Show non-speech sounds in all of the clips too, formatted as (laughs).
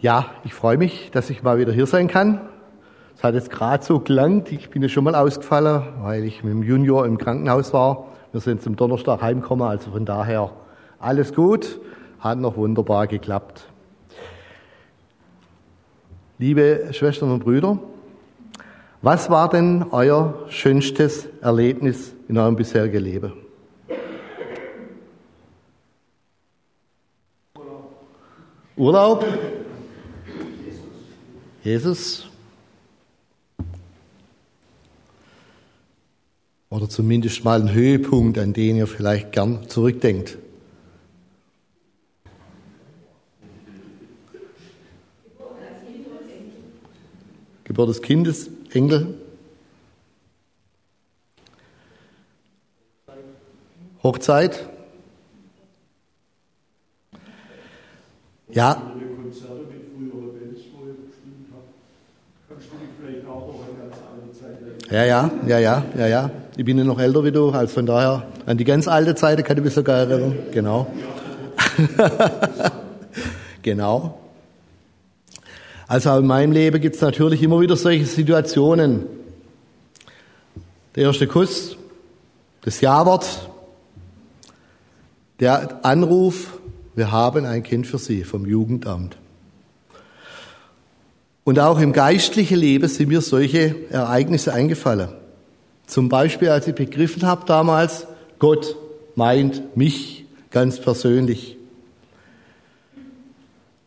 Ja, ich freue mich, dass ich mal wieder hier sein kann. Es hat jetzt gerade so gelangt. Ich bin ja schon mal ausgefallen, weil ich mit dem Junior im Krankenhaus war. Wir sind zum Donnerstag heimgekommen, also von daher alles gut. Hat noch wunderbar geklappt. Liebe Schwestern und Brüder, was war denn euer schönstes Erlebnis in eurem bisherigen Leben? Urlaub? Jesus. Oder zumindest mal ein Höhepunkt, an den ihr vielleicht gern zurückdenkt. Geburt des Kindes, Engel. Hochzeit. Ja, Ja, ja, ja, ja, ja, ja. Ich bin ja noch älter wie du, also von daher an die ganz alte Zeit kann ich mich sogar erinnern. Genau. (laughs) genau. Also in meinem Leben gibt es natürlich immer wieder solche Situationen. Der erste Kuss, das Ja-Wort, der Anruf, wir haben ein Kind für Sie vom Jugendamt. Und auch im geistlichen Leben sind mir solche Ereignisse eingefallen. Zum Beispiel, als ich begriffen habe damals, Gott meint mich ganz persönlich.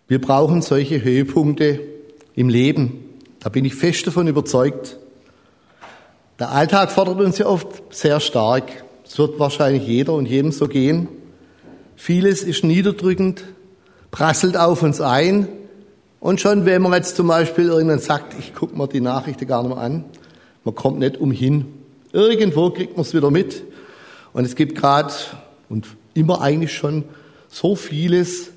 Wir brauchen solche Höhepunkte im Leben. Da bin ich fest davon überzeugt. Der Alltag fordert uns ja oft sehr stark. Es wird wahrscheinlich jeder und jedem so gehen. Vieles ist niederdrückend, prasselt auf uns ein und schon, wenn man jetzt zum Beispiel irgendwann sagt, ich gucke mir die Nachrichten gar nicht mehr an, man kommt nicht umhin. Irgendwo kriegt man es wieder mit. Und es gibt gerade und immer eigentlich schon so vieles,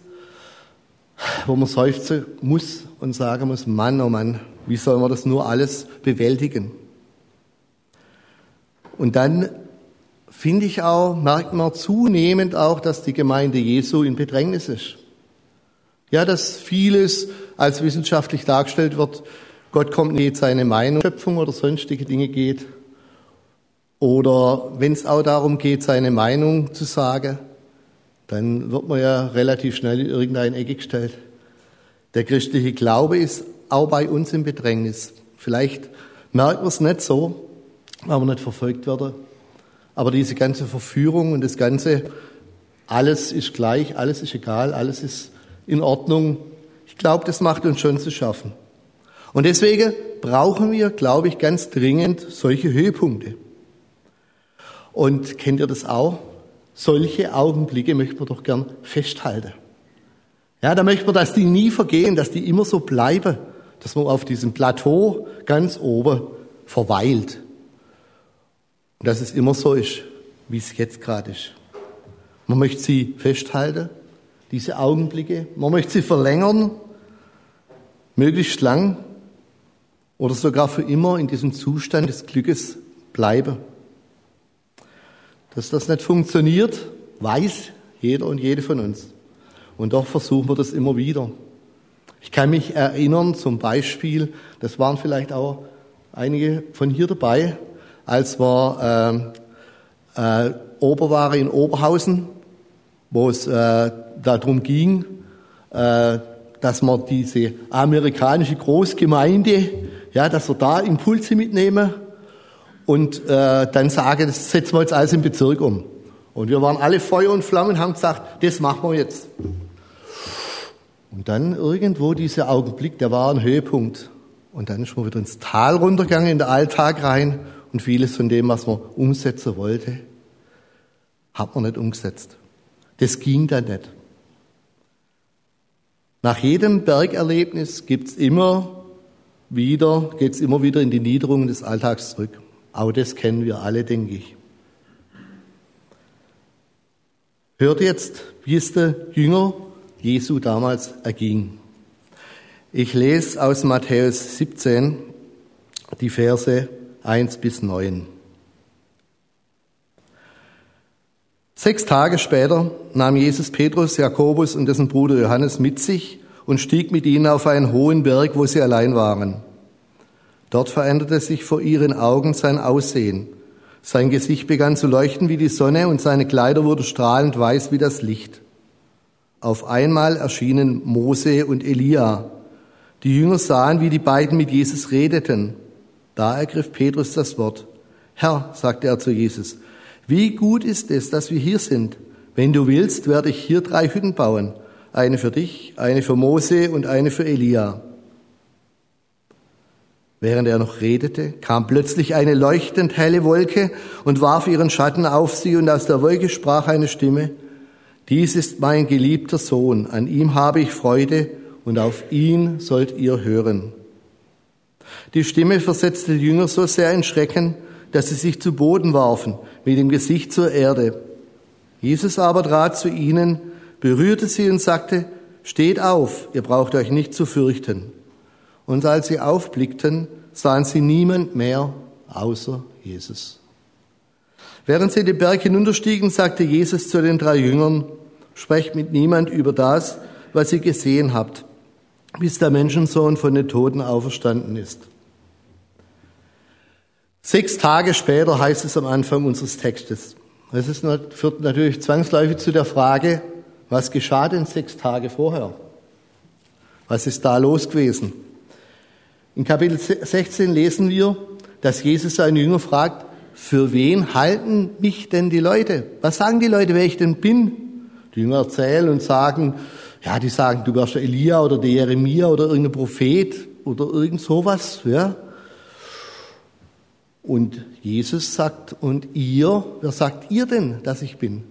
wo man seufzen muss und sagen muss, Mann, oh Mann, wie soll man das nur alles bewältigen? Und dann finde ich auch, merkt man zunehmend auch, dass die Gemeinde Jesu in Bedrängnis ist. Ja, dass vieles als wissenschaftlich dargestellt wird, Gott kommt nicht seine Meinung, Schöpfung oder sonstige Dinge geht. Oder wenn es auch darum geht, seine Meinung zu sagen, dann wird man ja relativ schnell in irgendeine Ecke gestellt. Der christliche Glaube ist auch bei uns im Bedrängnis. Vielleicht merkt man es nicht so, weil wir nicht verfolgt werden. Aber diese ganze Verführung und das ganze, alles ist gleich, alles ist egal, alles ist in Ordnung, ich glaube, das macht uns schon zu schaffen. Und deswegen brauchen wir, glaube ich, ganz dringend solche Höhepunkte. Und kennt ihr das auch? Solche Augenblicke möchten wir doch gern festhalten. Ja, da möchten wir, dass die nie vergehen, dass die immer so bleiben, dass man auf diesem Plateau ganz oben verweilt. Und dass es immer so ist, wie es jetzt gerade ist. Man möchte sie festhalten, diese Augenblicke. Man möchte sie verlängern möglichst lang oder sogar für immer in diesem Zustand des Glückes bleibe. Dass das nicht funktioniert, weiß jeder und jede von uns. Und doch versuchen wir das immer wieder. Ich kann mich erinnern, zum Beispiel, das waren vielleicht auch einige von hier dabei, als wir äh, äh, Ober waren in Oberhausen, wo es äh, darum ging, äh, dass man diese amerikanische Großgemeinde, ja, dass wir da Impulse mitnehmen und äh, dann sagen, das setzen wir jetzt alles im Bezirk um. Und wir waren alle Feuer und Flammen und haben gesagt, das machen wir jetzt. Und dann irgendwo dieser Augenblick, der war ein Höhepunkt. Und dann ist man wieder ins Tal runtergegangen, in den Alltag rein und vieles von dem, was man umsetzen wollte, hat man nicht umgesetzt. Das ging dann nicht. Nach jedem Bergerlebnis gibt's immer wieder, geht's immer wieder in die Niederungen des Alltags zurück. Auch das kennen wir alle, denke ich. Hört jetzt, wie es der Jünger Jesu damals erging. Ich lese aus Matthäus 17 die Verse 1 bis 9. Sechs Tage später nahm Jesus Petrus, Jakobus und dessen Bruder Johannes mit sich und stieg mit ihnen auf einen hohen Berg, wo sie allein waren. Dort veränderte sich vor ihren Augen sein Aussehen. Sein Gesicht begann zu leuchten wie die Sonne und seine Kleider wurden strahlend weiß wie das Licht. Auf einmal erschienen Mose und Elia. Die Jünger sahen, wie die beiden mit Jesus redeten. Da ergriff Petrus das Wort. Herr, sagte er zu Jesus, wie gut ist es, dass wir hier sind. Wenn du willst, werde ich hier drei Hütten bauen. Eine für dich, eine für Mose und eine für Elia. Während er noch redete, kam plötzlich eine leuchtend helle Wolke und warf ihren Schatten auf sie, und aus der Wolke sprach eine Stimme, Dies ist mein geliebter Sohn, an ihm habe ich Freude, und auf ihn sollt ihr hören. Die Stimme versetzte die Jünger so sehr in Schrecken, dass sie sich zu Boden warfen, mit dem Gesicht zur Erde. Jesus aber trat zu ihnen, berührte sie und sagte, Steht auf, ihr braucht euch nicht zu fürchten. Und als sie aufblickten, sahen sie niemand mehr außer Jesus. Während sie den Berg hinunterstiegen, sagte Jesus zu den drei Jüngern, Sprecht mit niemand über das, was ihr gesehen habt, bis der Menschensohn von den Toten auferstanden ist. Sechs Tage später heißt es am Anfang unseres Textes. Das ist, führt natürlich zwangsläufig zu der Frage, was geschah denn sechs Tage vorher? Was ist da los gewesen? In Kapitel 16 lesen wir, dass Jesus seine Jünger fragt, für wen halten mich denn die Leute? Was sagen die Leute, wer ich denn bin? Die Jünger erzählen und sagen, ja, die sagen, du wärst der Elia oder der Jeremia oder irgendein Prophet oder irgend sowas, ja. Und Jesus sagt, und ihr, wer sagt ihr denn, dass ich bin?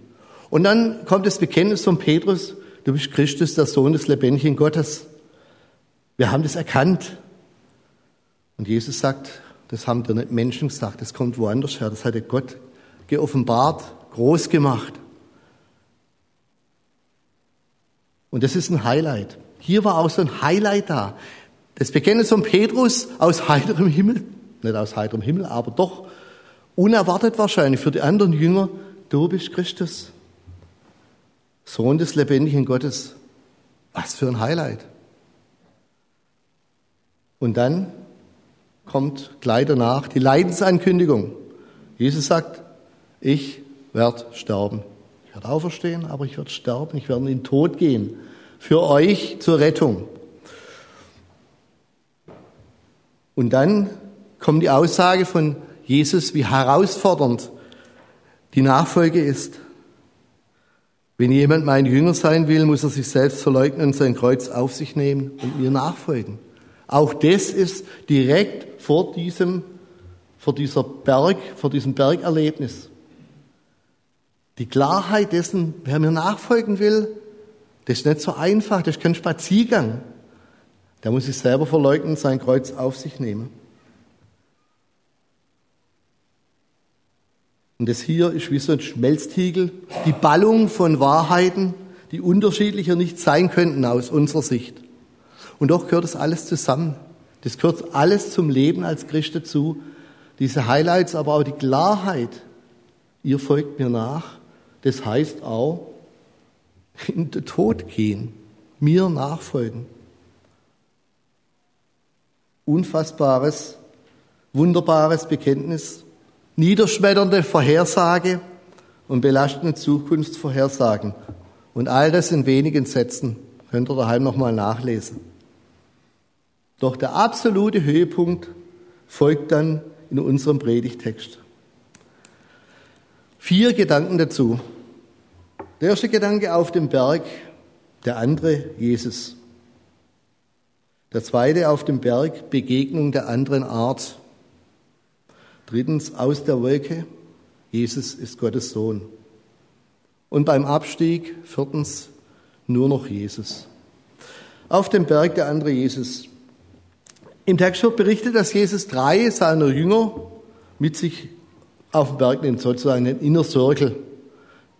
Und dann kommt das Bekenntnis von Petrus, du bist Christus, der Sohn des lebendigen Gottes. Wir haben das erkannt. Und Jesus sagt, das haben dir nicht Menschen gesagt, das kommt woanders her, das hat Gott geoffenbart, groß gemacht. Und das ist ein Highlight. Hier war auch so ein Highlight da. Das Bekenntnis von Petrus aus heiterem Himmel nicht aus heiterem Himmel, aber doch unerwartet wahrscheinlich für die anderen Jünger, du bist Christus, Sohn des lebendigen Gottes. Was für ein Highlight. Und dann kommt gleich danach die Leidensankündigung. Jesus sagt, ich werde sterben. Ich werde auferstehen, aber ich werde sterben, ich werde in den Tod gehen. Für euch zur Rettung. Und dann kommt die Aussage von Jesus, wie herausfordernd die Nachfolge ist. Wenn jemand mein Jünger sein will, muss er sich selbst verleugnen und sein Kreuz auf sich nehmen und mir nachfolgen. Auch das ist direkt vor diesem, vor dieser Berg, vor diesem Bergerlebnis. Die Klarheit dessen, wer mir nachfolgen will, das ist nicht so einfach, das ist kein Spaziergang. Der muss sich selber verleugnen sein Kreuz auf sich nehmen. Und das hier ist wie so ein Schmelztiegel, die Ballung von Wahrheiten, die unterschiedlicher nicht sein könnten aus unserer Sicht. Und doch gehört das alles zusammen. Das gehört alles zum Leben als Christ dazu. Diese Highlights, aber auch die Klarheit. Ihr folgt mir nach. Das heißt auch, in den Tod gehen, mir nachfolgen. Unfassbares, wunderbares Bekenntnis niederschmetternde Vorhersage und belastende Zukunftsvorhersagen. Und all das in wenigen Sätzen. Könnt ihr daheim nochmal nachlesen. Doch der absolute Höhepunkt folgt dann in unserem Predigtext. Vier Gedanken dazu. Der erste Gedanke auf dem Berg, der andere Jesus. Der zweite auf dem Berg Begegnung der anderen Art. Drittens aus der Wolke, Jesus ist Gottes Sohn. Und beim Abstieg, viertens, nur noch Jesus. Auf dem Berg der andere Jesus. Im Text wird berichtet, dass Jesus drei seiner Jünger mit sich auf dem Berg nimmt, sozusagen den Inner Circle.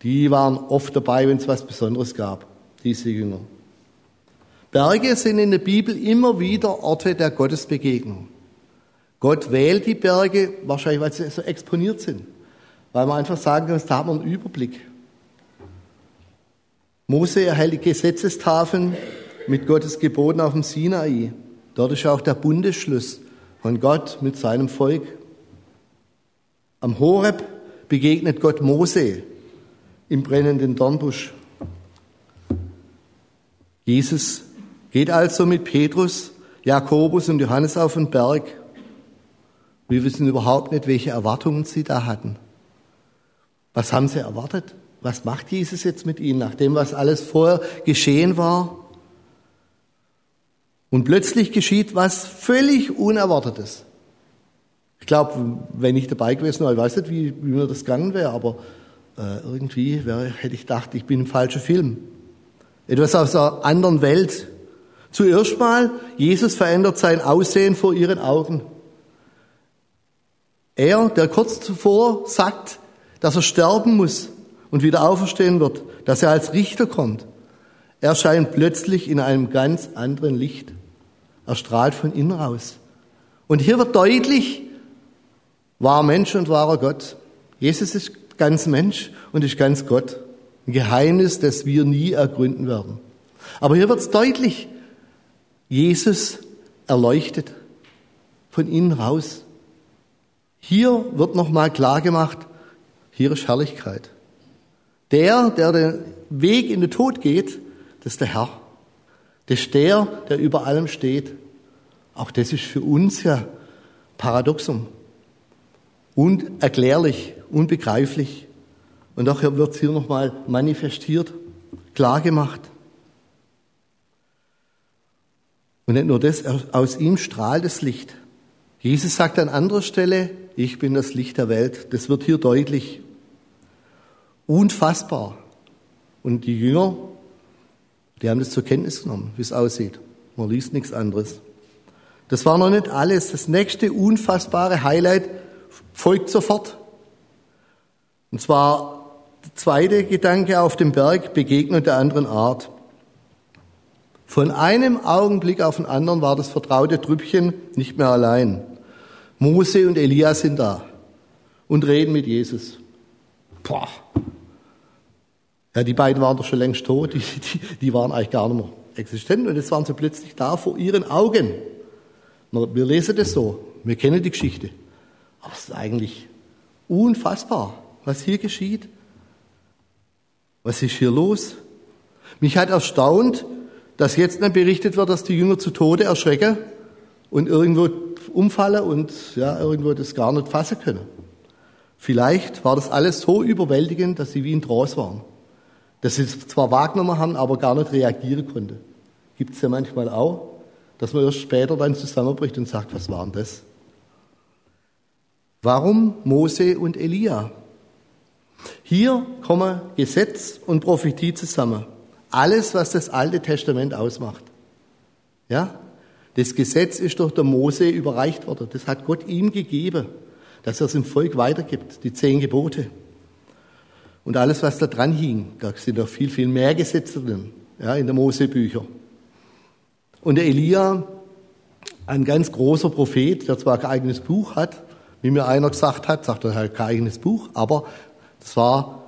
Die waren oft dabei, wenn es was Besonderes gab, diese Jünger. Berge sind in der Bibel immer wieder Orte der Gottesbegegnung. Gott wählt die Berge, wahrscheinlich weil sie so exponiert sind. Weil man einfach sagen kann, da haben wir einen Überblick. Mose erhält die Gesetzestafeln mit Gottes Geboten auf dem Sinai. Dort ist auch der Bundesschluss von Gott mit seinem Volk. Am Horeb begegnet Gott Mose im brennenden Dornbusch. Jesus geht also mit Petrus, Jakobus und Johannes auf den Berg. Wir wissen überhaupt nicht, welche Erwartungen sie da hatten. Was haben sie erwartet? Was macht Jesus jetzt mit ihnen, nachdem was alles vorher geschehen war? Und plötzlich geschieht was völlig Unerwartetes. Ich glaube, wenn ich dabei gewesen wäre, ich weiß nicht, wie, wie mir das gegangen wäre, aber äh, irgendwie wäre, hätte ich gedacht, ich bin im falschen Film. Etwas aus einer anderen Welt. Zuerst mal, Jesus verändert sein Aussehen vor ihren Augen. Er, der kurz zuvor sagt, dass er sterben muss und wieder auferstehen wird, dass er als Richter kommt, erscheint plötzlich in einem ganz anderen Licht. Er strahlt von innen raus. Und hier wird deutlich, wahr Mensch und wahrer Gott. Jesus ist ganz Mensch und ist ganz Gott. Ein Geheimnis, das wir nie ergründen werden. Aber hier wird es deutlich, Jesus erleuchtet von innen raus. Hier wird nochmal klar gemacht, hier ist Herrlichkeit. Der, der den Weg in den Tod geht, das ist der Herr. Das ist der, der über allem steht. Auch das ist für uns ja Paradoxum. Unerklärlich, unbegreiflich. Und doch wird es hier nochmal manifestiert, klar gemacht. Und nicht nur das, aus ihm strahlt das Licht. Jesus sagt an anderer Stelle, ich bin das Licht der Welt. Das wird hier deutlich. Unfassbar. Und die Jünger, die haben das zur Kenntnis genommen, wie es aussieht. Man liest nichts anderes. Das war noch nicht alles. Das nächste unfassbare Highlight folgt sofort. Und zwar der zweite Gedanke auf dem Berg, Begegnung der anderen Art. Von einem Augenblick auf den anderen war das vertraute Trüppchen nicht mehr allein. Mose und Elia sind da und reden mit Jesus. Boah. Ja, die beiden waren doch schon längst tot, die, die, die waren eigentlich gar nicht mehr existent und jetzt waren sie plötzlich da vor ihren Augen. Wir lesen das so, wir kennen die Geschichte. Aber es ist eigentlich unfassbar, was hier geschieht. Was ist hier los? Mich hat erstaunt, dass jetzt dann berichtet wird, dass die Jünger zu Tode erschrecken und irgendwo umfallen und ja, irgendwo das gar nicht fassen können. Vielleicht war das alles so überwältigend, dass sie wie in Trance waren. Dass sie zwar wahrgenommen haben, aber gar nicht reagieren konnten. Gibt es ja manchmal auch, dass man erst später dann zusammenbricht und sagt, was war denn das? Warum Mose und Elia? Hier kommen Gesetz und Prophetie zusammen. Alles, was das Alte Testament ausmacht. Ja? Das Gesetz ist durch der Mose überreicht worden. Das hat Gott ihm gegeben, dass er es im Volk weitergibt. Die zehn Gebote. Und alles, was da dran hing. Da sind noch viel, viel mehr Gesetze drin. Ja, in der Mosebücher. Und der Elia, ein ganz großer Prophet, der zwar kein eigenes Buch hat, wie mir einer gesagt hat, sagt er, hat kein eigenes Buch, aber das war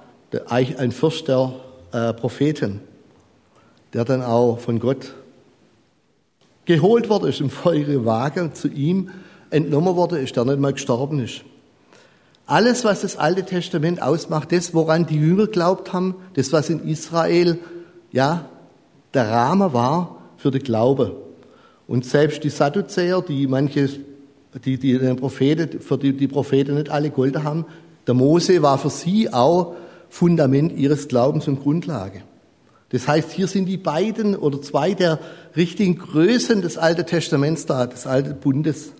ein Fürst der äh, Propheten, der dann auch von Gott geholt worden ist im feurigen Wagen, zu ihm entnommen worden ist, der nicht mal gestorben ist. Alles, was das Alte Testament ausmacht, das, woran die Jünger glaubt haben, das, was in Israel, ja, der Rahmen war für den Glaube. Und selbst die Sadduzäer, die manche die, die den Propheten, für die die Propheten nicht alle Gold haben. Der Mose war für sie auch Fundament ihres Glaubens und Grundlage. Das heißt, hier sind die beiden oder zwei der richtigen Größen des Alten Testaments da, des Alten Bundes.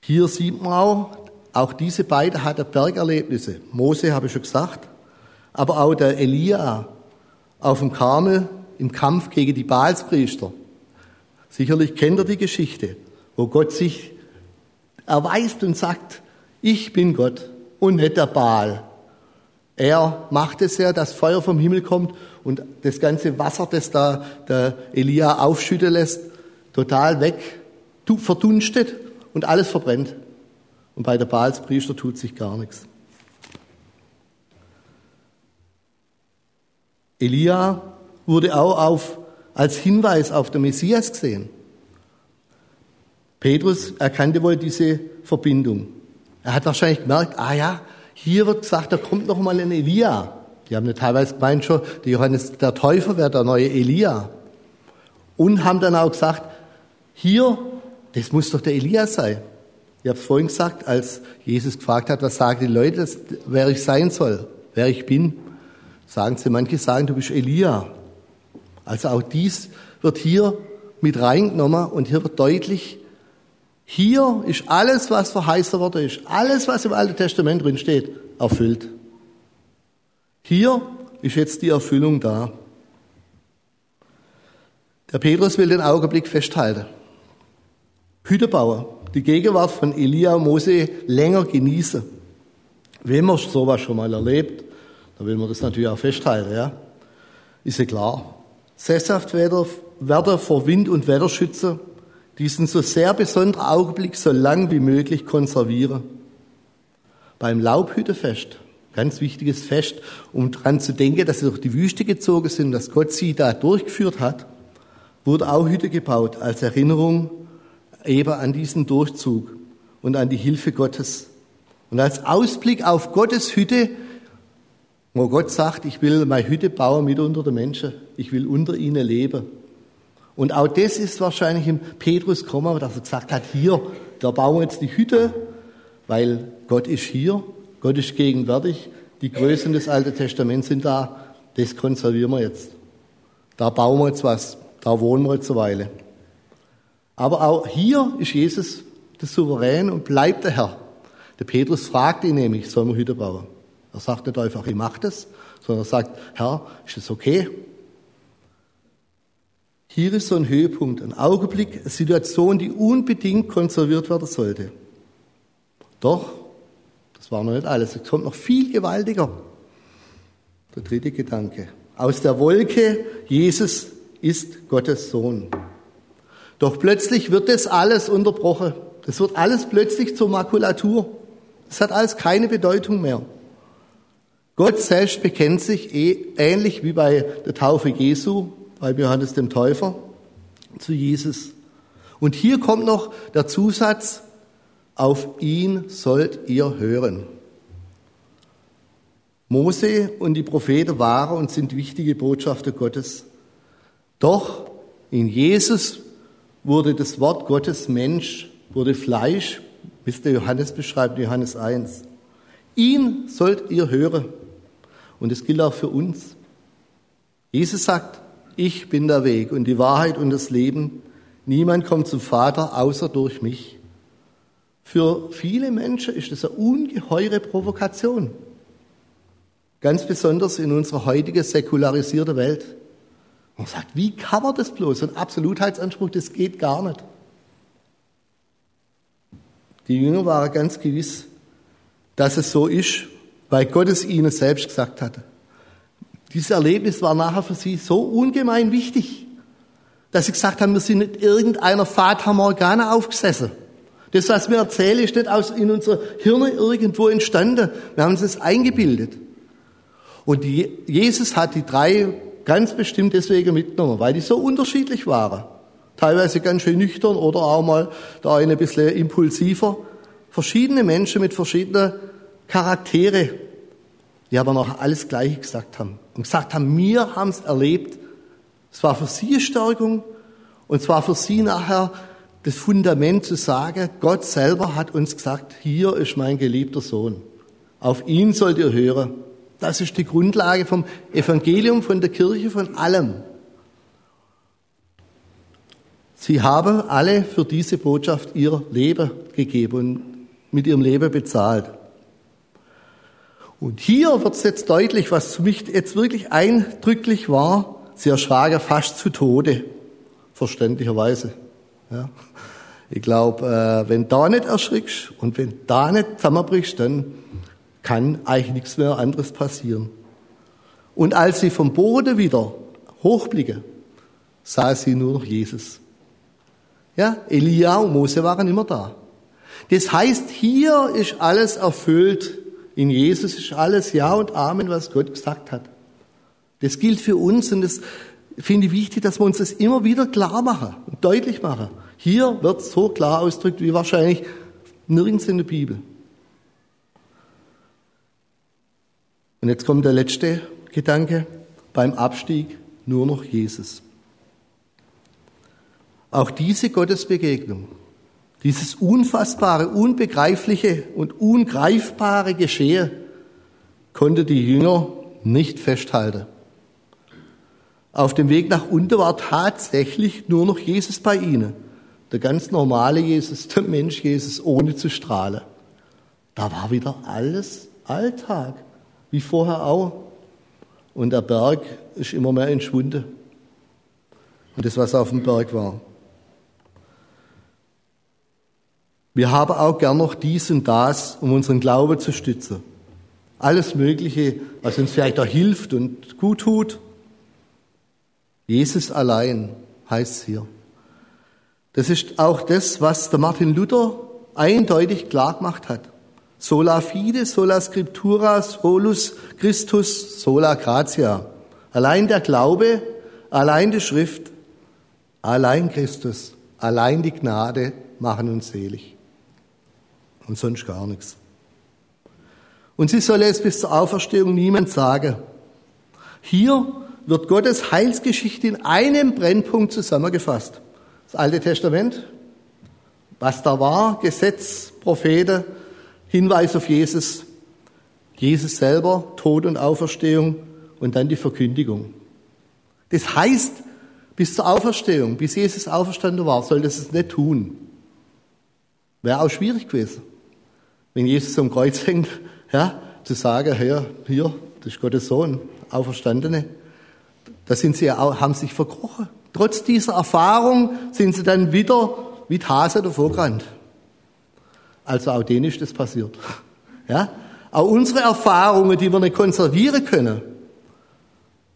Hier sieht man auch, auch diese beiden hatten Bergerlebnisse. Mose habe ich schon gesagt, aber auch der Elia auf dem Karmel im Kampf gegen die Baalspriester. Sicherlich kennt ihr die Geschichte, wo Gott sich erweist und sagt, ich bin Gott und nicht der Baal. Er macht es ja, dass Feuer vom Himmel kommt und das ganze Wasser, das da der Elia aufschütten lässt, total weg, verdunstet und alles verbrennt. Und bei der Baalspriester tut sich gar nichts. Elia wurde auch auf, als Hinweis auf den Messias gesehen. Petrus erkannte wohl diese Verbindung. Er hat wahrscheinlich gemerkt, ah ja, hier wird gesagt, da kommt noch mal ein Elia. Die haben ja teilweise gemeint schon, der Johannes der Täufer wäre der neue Elia. Und haben dann auch gesagt, hier, das muss doch der Elia sein. Ich habe es vorhin gesagt, als Jesus gefragt hat, was sagen die Leute, wer ich sein soll, wer ich bin. Sagen sie, manche sagen, du bist Elia. Also auch dies wird hier mit reingenommen und hier wird deutlich, hier ist alles, was verheißen worden ist, alles, was im Alten Testament drin steht, erfüllt. Hier ist jetzt die Erfüllung da. Der Petrus will den Augenblick festhalten. Hüttebauer, die Gegenwart von Elia und Mose länger genießen. Wenn man sowas schon mal erlebt, dann will man das natürlich auch festhalten, ja. Ist ja klar. Sesshaft werden vor Wind und Wetter schützen, diesen so sehr besonderen Augenblick so lang wie möglich konservieren. Beim Laubhüttefest, ganz wichtiges Fest, um dran zu denken, dass sie durch die Wüste gezogen sind, dass Gott sie da durchgeführt hat, wurde auch Hütte gebaut als Erinnerung eben an diesen Durchzug und an die Hilfe Gottes. Und als Ausblick auf Gottes Hütte, wo Gott sagt, ich will meine Hütte bauen mit unter den Menschen, ich will unter ihnen leben. Und auch das ist wahrscheinlich im Petrus gekommen, dass er gesagt hat, hier, da bauen wir jetzt die Hütte, weil Gott ist hier, Gott ist gegenwärtig, die Größen des Alten Testaments sind da, das konservieren wir jetzt. Da bauen wir jetzt was, da wohnen wir jetzt eine Weile. Aber auch hier ist Jesus der Souverän und bleibt der Herr. Der Petrus fragt ihn nämlich, soll man Hütte bauen? Er sagt nicht einfach, ich mache das, sondern er sagt, Herr, ist das okay? Hier ist so ein Höhepunkt, ein Augenblick, eine Situation, die unbedingt konserviert werden sollte. Doch, das war noch nicht alles. Es kommt noch viel gewaltiger. Der dritte Gedanke. Aus der Wolke, Jesus ist Gottes Sohn. Doch plötzlich wird das alles unterbrochen. Das wird alles plötzlich zur Makulatur. Das hat alles keine Bedeutung mehr. Gott selbst bekennt sich eh, ähnlich wie bei der Taufe Jesu bei Johannes dem Täufer zu Jesus. Und hier kommt noch der Zusatz, auf ihn sollt ihr hören. Mose und die Propheten waren und sind wichtige Botschafter Gottes. Doch in Jesus wurde das Wort Gottes Mensch, wurde Fleisch, wie es der Johannes beschreibt, Johannes 1. Ihn sollt ihr hören. Und es gilt auch für uns. Jesus sagt, ich bin der Weg und die Wahrheit und das Leben. Niemand kommt zum Vater außer durch mich. Für viele Menschen ist das eine ungeheure Provokation. Ganz besonders in unserer heutigen säkularisierten Welt. Man sagt, wie kann man das bloß? Ein Absolutheitsanspruch, das geht gar nicht. Die Jünger waren ganz gewiss, dass es so ist, weil Gott es ihnen selbst gesagt hatte. Dieses Erlebnis war nachher für sie so ungemein wichtig, dass sie gesagt haben, wir sind nicht irgendeiner Fata Morgana aufgesessen. Das, was wir erzählen, ist nicht aus, in unserer Hirne irgendwo entstanden. Wir haben uns das eingebildet. Und die, Jesus hat die drei ganz bestimmt deswegen mitgenommen, weil die so unterschiedlich waren. Teilweise ganz schön nüchtern oder auch mal der eine ein bisschen impulsiver. Verschiedene Menschen mit verschiedenen Charaktere, die aber noch alles Gleiche gesagt haben und gesagt haben, wir haben es erlebt. Es war für sie eine Stärkung und zwar für sie nachher das Fundament zu sagen, Gott selber hat uns gesagt, hier ist mein geliebter Sohn. Auf ihn sollt ihr hören. Das ist die Grundlage vom Evangelium, von der Kirche, von allem. Sie haben alle für diese Botschaft ihr Leben gegeben und mit ihrem Leben bezahlt. Und hier wird es jetzt deutlich, was für mich jetzt wirklich eindrücklich war. Sie erschraken fast zu Tode, verständlicherweise. Ja. Ich glaube, äh, wenn da nicht erschrickst und wenn da nicht zusammenbrichst, dann kann eigentlich nichts mehr anderes passieren. Und als sie vom Boden wieder hochblicken, sah sie nur noch Jesus. Ja, Elia und Mose waren immer da. Das heißt, hier ist alles erfüllt, in Jesus ist alles Ja und Amen, was Gott gesagt hat. Das gilt für uns und das finde ich wichtig, dass wir uns das immer wieder klar machen und deutlich machen. Hier wird so klar ausgedrückt wie wahrscheinlich nirgends in der Bibel. Und jetzt kommt der letzte Gedanke. Beim Abstieg nur noch Jesus. Auch diese Gottesbegegnung, dieses unfassbare, unbegreifliche und ungreifbare Geschehe konnte die Jünger nicht festhalten. Auf dem Weg nach unten war tatsächlich nur noch Jesus bei ihnen. Der ganz normale Jesus, der Mensch Jesus, ohne zu strahlen. Da war wieder alles Alltag, wie vorher auch. Und der Berg ist immer mehr entschwunden. Und das, was auf dem Berg war. Wir haben auch gern noch dies und das, um unseren Glauben zu stützen. Alles Mögliche, was uns vielleicht auch hilft und gut tut. Jesus allein heißt es hier. Das ist auch das, was der Martin Luther eindeutig klar gemacht hat. Sola fide, sola scriptura, solus Christus, sola gratia. Allein der Glaube, allein die Schrift, allein Christus, allein die Gnade machen uns selig. Und sonst gar nichts. Und sie soll es bis zur Auferstehung niemand sagen. Hier wird Gottes Heilsgeschichte in einem Brennpunkt zusammengefasst. Das Alte Testament, was da war, Gesetz, Propheten, Hinweis auf Jesus, Jesus selber, Tod und Auferstehung und dann die Verkündigung. Das heißt, bis zur Auferstehung, bis Jesus auferstanden war, soll das es nicht tun. Wäre auch schwierig gewesen, wenn Jesus am Kreuz hängt, ja, zu sagen, Herr, hier, das ist Gottes Sohn, Auferstandene. Da sind sie auch, haben sich verkrochen. Trotz dieser Erfahrung sind sie dann wieder wie Hase davor gerannt. Also auch denen ist das passiert. Ja? Auch unsere Erfahrungen, die wir nicht konservieren können,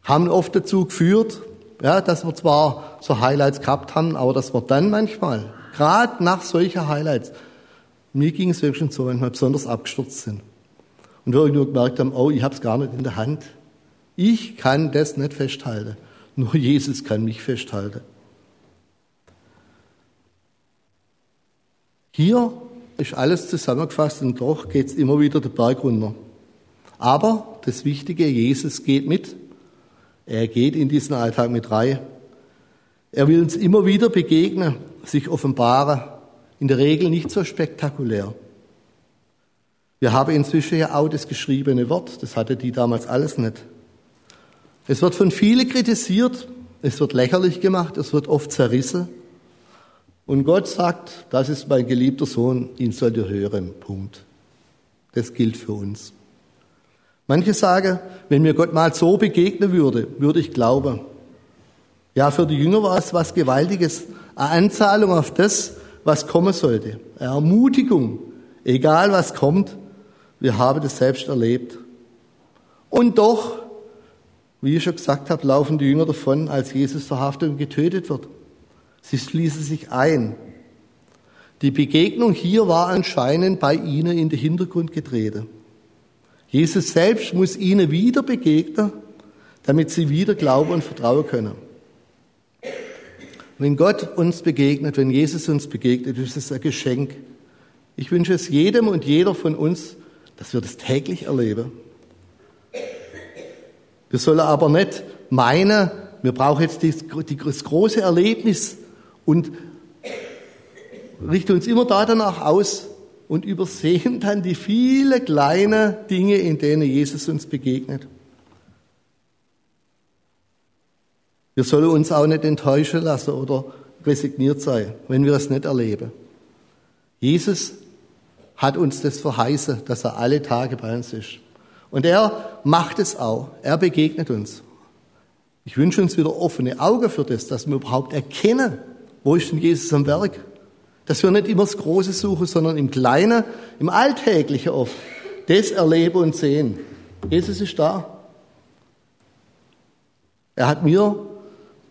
haben oft dazu geführt, ja, dass wir zwar so Highlights gehabt haben, aber dass wir dann manchmal, gerade nach solchen Highlights, mir ging es wirklich so, manchmal besonders abgestürzt sind. Und wir irgendwo gemerkt haben, oh, ich habe es gar nicht in der Hand. Ich kann das nicht festhalten. Nur Jesus kann mich festhalten. Hier ist alles zusammengefasst und doch geht es immer wieder den Berg runter. Aber das Wichtige, Jesus geht mit. Er geht in diesen Alltag mit rein. Er will uns immer wieder begegnen, sich offenbaren. In der Regel nicht so spektakulär. Wir haben inzwischen ja auch das geschriebene Wort. Das hatte die damals alles nicht. Es wird von vielen kritisiert. Es wird lächerlich gemacht. Es wird oft zerrissen. Und Gott sagt, das ist mein geliebter Sohn, ihn sollt ihr hören. Punkt. Das gilt für uns. Manche sagen, wenn mir Gott mal so begegnen würde, würde ich glauben. Ja, für die Jünger war es was Gewaltiges. Eine Anzahlung auf das, was kommen sollte. Ermutigung. Egal was kommt, wir haben das selbst erlebt. Und doch, wie ich schon gesagt habe, laufen die Jünger davon, als Jesus verhaftet und getötet wird. Sie schließen sich ein. Die Begegnung hier war anscheinend bei ihnen in den Hintergrund getreten. Jesus selbst muss ihnen wieder begegnen, damit sie wieder glauben und vertrauen können. Wenn Gott uns begegnet, wenn Jesus uns begegnet, ist es ein Geschenk. Ich wünsche es jedem und jeder von uns, dass wir das täglich erleben. Wir sollen aber nicht meinen, wir brauchen jetzt das große Erlebnis, und richten uns immer da danach aus und übersehen dann die vielen kleinen Dinge, in denen Jesus uns begegnet. Wir sollen uns auch nicht enttäuschen lassen oder resigniert sein, wenn wir es nicht erleben. Jesus hat uns das verheißen, dass er alle Tage bei uns ist. Und er macht es auch. Er begegnet uns. Ich wünsche uns wieder offene Augen für das, dass wir überhaupt erkennen, wo ist denn Jesus am Werk? Dass wir nicht immer das Große suchen, sondern im Kleinen, im Alltäglichen oft, das erleben und sehen. Jesus ist da. Er hat mir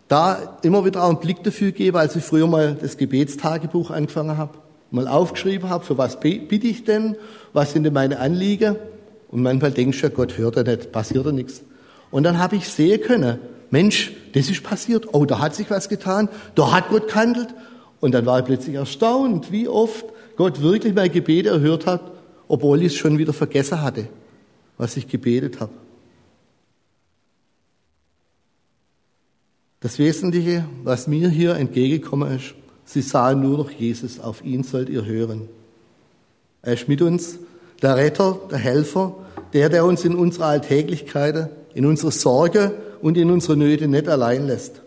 da immer wieder auch einen Blick dafür gegeben, als ich früher mal das Gebetstagebuch angefangen habe, mal aufgeschrieben habe, für was bitte ich denn, was sind denn meine Anliegen? Und manchmal denkst du ja, Gott hört ja nicht, passiert ja nichts. Und dann habe ich sehen können, Mensch, das ist passiert. Oh, da hat sich was getan. Da hat Gott gehandelt. Und dann war er plötzlich erstaunt, wie oft Gott wirklich mein Gebet erhört hat, obwohl ich es schon wieder vergessen hatte, was ich gebetet habe. Das Wesentliche, was mir hier entgegengekommen ist, sie sahen nur noch Jesus, auf ihn sollt ihr hören. Er ist mit uns, der Retter, der Helfer, der, der uns in unserer Alltäglichkeit, in unserer Sorge und in unsere Nöte nicht allein lässt.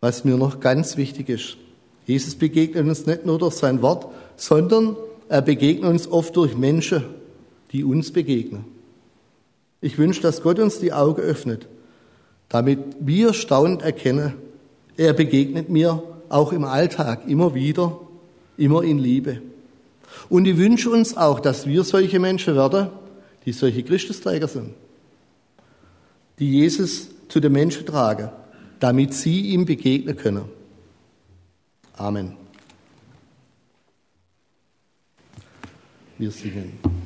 Was mir noch ganz wichtig ist, Jesus begegnet uns nicht nur durch sein Wort, sondern er begegnet uns oft durch Menschen, die uns begegnen. Ich wünsche, dass Gott uns die Augen öffnet, damit wir staunend erkennen, er begegnet mir auch im Alltag immer wieder, immer in Liebe. Und ich wünsche uns auch, dass wir solche Menschen werden, die solche Christusträger sind, die Jesus zu den Menschen tragen, damit sie ihm begegnen können. Amen. Wir singen.